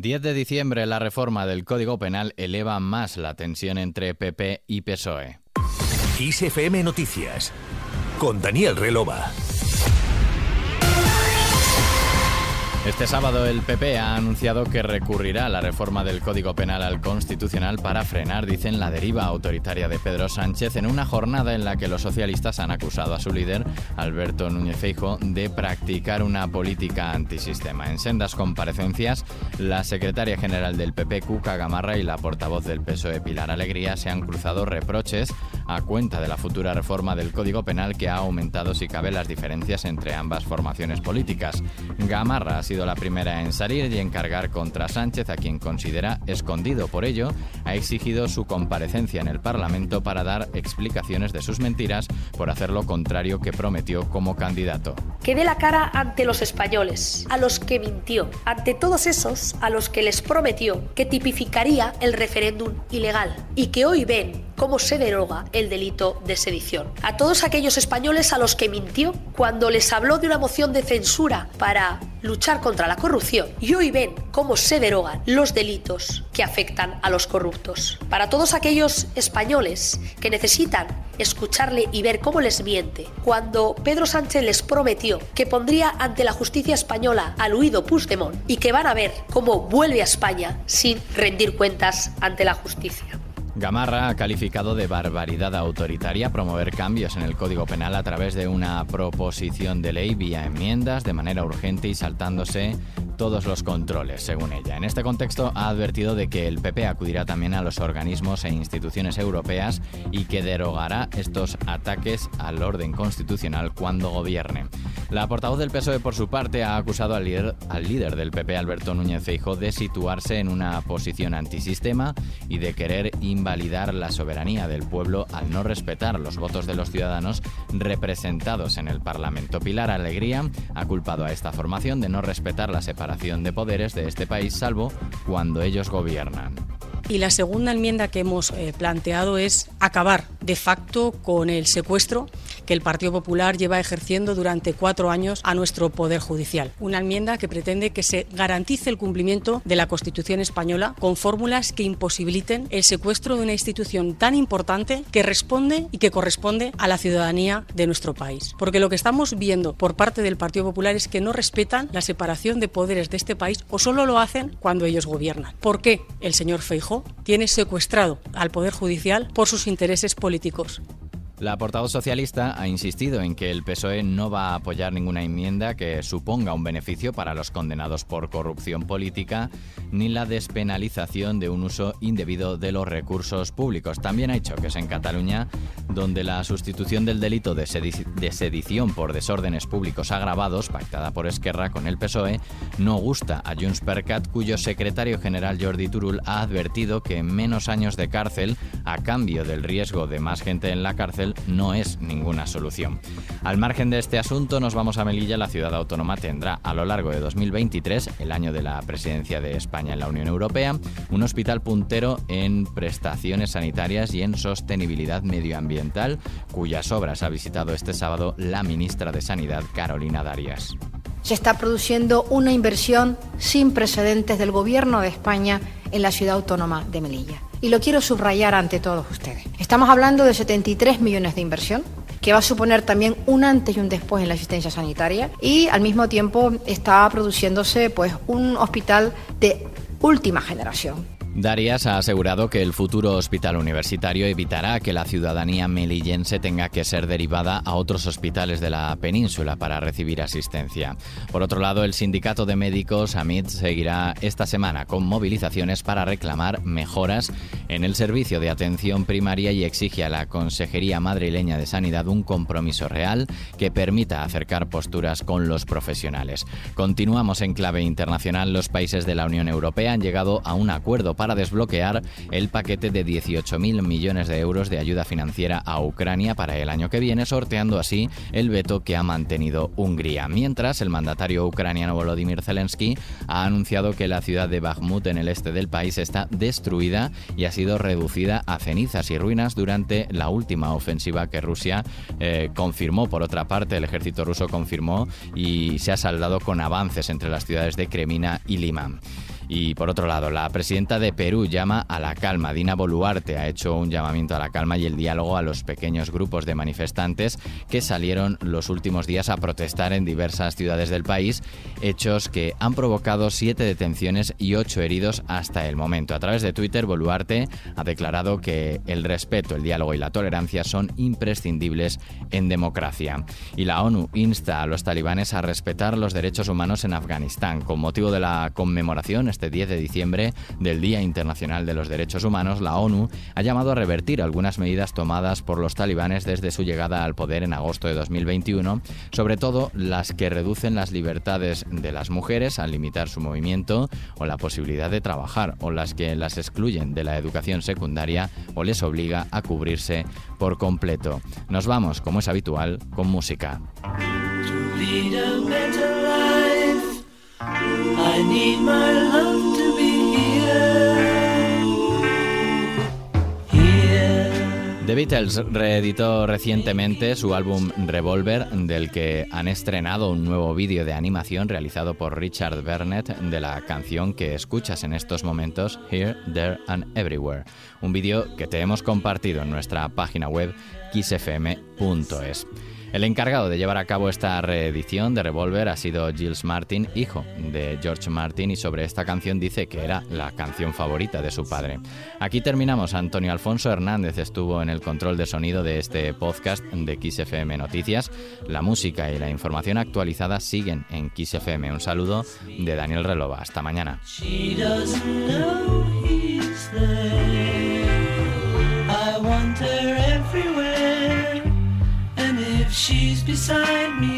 10 de diciembre, la reforma del Código Penal eleva más la tensión entre PP y PSOE. ISFM Noticias con Daniel Relova. Este sábado el PP ha anunciado que recurrirá a la reforma del Código Penal al Constitucional para frenar, dicen, la deriva autoritaria de Pedro Sánchez en una jornada en la que los socialistas han acusado a su líder, Alberto Núñez Feijo, de practicar una política antisistema. En sendas comparecencias, la secretaria general del PP, Cuca Gamarra, y la portavoz del PSOE, Pilar Alegría, se han cruzado reproches a cuenta de la futura reforma del Código Penal que ha aumentado, si cabe, las diferencias entre ambas formaciones políticas. Gamarra ha sido la primera en salir y encargar contra Sánchez, a quien considera escondido. Por ello, ha exigido su comparecencia en el Parlamento para dar explicaciones de sus mentiras por hacer lo contrario que prometió como candidato. Que dé la cara ante los españoles, a los que mintió, ante todos esos a los que les prometió que tipificaría el referéndum ilegal y que hoy ven cómo se deroga el delito de sedición. A todos aquellos españoles a los que mintió cuando les habló de una moción de censura para luchar contra la corrupción y hoy ven cómo se derogan los delitos que afectan a los corruptos. Para todos aquellos españoles que necesitan escucharle y ver cómo les miente, cuando Pedro Sánchez les prometió que pondría ante la justicia española al huido Puigdemont y que van a ver cómo vuelve a España sin rendir cuentas ante la justicia. Gamarra ha calificado de barbaridad autoritaria promover cambios en el Código Penal a través de una proposición de ley vía enmiendas de manera urgente y saltándose todos los controles, según ella. En este contexto ha advertido de que el PP acudirá también a los organismos e instituciones europeas y que derogará estos ataques al orden constitucional cuando gobierne. La portavoz del PSOE, por su parte, ha acusado al líder, al líder del PP, Alberto Núñez Feijóo, de situarse en una posición antisistema y de querer invalidar la soberanía del pueblo al no respetar los votos de los ciudadanos representados en el Parlamento. Pilar Alegría ha culpado a esta formación de no respetar la separación de poderes de este país, salvo cuando ellos gobiernan. Y la segunda enmienda que hemos eh, planteado es acabar de facto con el secuestro que el Partido Popular lleva ejerciendo durante cuatro años a nuestro Poder Judicial. Una enmienda que pretende que se garantice el cumplimiento de la Constitución española con fórmulas que imposibiliten el secuestro de una institución tan importante que responde y que corresponde a la ciudadanía de nuestro país. Porque lo que estamos viendo por parte del Partido Popular es que no respetan la separación de poderes de este país o solo lo hacen cuando ellos gobiernan. ¿Por qué el señor Feijóo tiene secuestrado al Poder Judicial por sus intereses políticos? La portavoz socialista ha insistido en que el PSOE no va a apoyar ninguna enmienda que suponga un beneficio para los condenados por corrupción política ni la despenalización de un uso indebido de los recursos públicos. También ha dicho que es en Cataluña donde la sustitución del delito de, sedición por desórdenes públicos agravados, pactada por Esquerra con el PSOE, no gusta a Junts per cuyo secretario general Jordi Turul ha advertido que menos años de cárcel, a cambio del riesgo de más gente en la cárcel, no es ninguna solución. Al margen de este asunto, nos vamos a Melilla. La ciudad autónoma tendrá a lo largo de 2023, el año de la presidencia de España en la Unión Europea, un hospital puntero en prestaciones sanitarias y en sostenibilidad medioambiental, cuyas obras ha visitado este sábado la ministra de Sanidad, Carolina Darias. Se está produciendo una inversión sin precedentes del Gobierno de España en la ciudad autónoma de Melilla y lo quiero subrayar ante todos ustedes. Estamos hablando de 73 millones de inversión que va a suponer también un antes y un después en la asistencia sanitaria y al mismo tiempo está produciéndose pues un hospital de última generación Darias ha asegurado que el futuro hospital universitario evitará que la ciudadanía melillense tenga que ser derivada a otros hospitales de la península para recibir asistencia. Por otro lado, el sindicato de médicos AMIT seguirá esta semana con movilizaciones para reclamar mejoras en el servicio de atención primaria y exige a la Consejería Madrileña de Sanidad un compromiso real que permita acercar posturas con los profesionales. Continuamos en clave internacional. Los países de la Unión Europea han llegado a un acuerdo para desbloquear el paquete de 18.000 millones de euros de ayuda financiera a Ucrania para el año que viene, sorteando así el veto que ha mantenido Hungría. Mientras, el mandatario ucraniano Volodymyr Zelensky ha anunciado que la ciudad de Bakhmut en el este del país está destruida y ha sido reducida a cenizas y ruinas durante la última ofensiva que Rusia eh, confirmó. Por otra parte, el ejército ruso confirmó y se ha saldado con avances entre las ciudades de Kremina y Lima. Y por otro lado, la presidenta de Perú llama a la calma. Dina Boluarte ha hecho un llamamiento a la calma y el diálogo a los pequeños grupos de manifestantes que salieron los últimos días a protestar en diversas ciudades del país, hechos que han provocado siete detenciones y ocho heridos hasta el momento. A través de Twitter, Boluarte ha declarado que el respeto, el diálogo y la tolerancia son imprescindibles en democracia. Y la ONU insta a los talibanes a respetar los derechos humanos en Afganistán. Con motivo de la conmemoración este 10 de diciembre del Día Internacional de los Derechos Humanos, la ONU ha llamado a revertir algunas medidas tomadas por los talibanes desde su llegada al poder en agosto de 2021, sobre todo las que reducen las libertades de las mujeres al limitar su movimiento o la posibilidad de trabajar, o las que las excluyen de la educación secundaria o les obliga a cubrirse por completo. Nos vamos, como es habitual, con música. The Beatles reeditó recientemente su álbum Revolver, del que han estrenado un nuevo vídeo de animación realizado por Richard Burnett de la canción que escuchas en estos momentos, Here, There and Everywhere. Un vídeo que te hemos compartido en nuestra página web kissfm.es. El encargado de llevar a cabo esta reedición de Revolver ha sido Gilles Martin, hijo de George Martin, y sobre esta canción dice que era la canción favorita de su padre. Aquí terminamos. Antonio Alfonso Hernández estuvo en el control de sonido de este podcast de XFM Noticias. La música y la información actualizada siguen en XFM. Un saludo de Daniel Relova. Hasta mañana. Beside me, I know I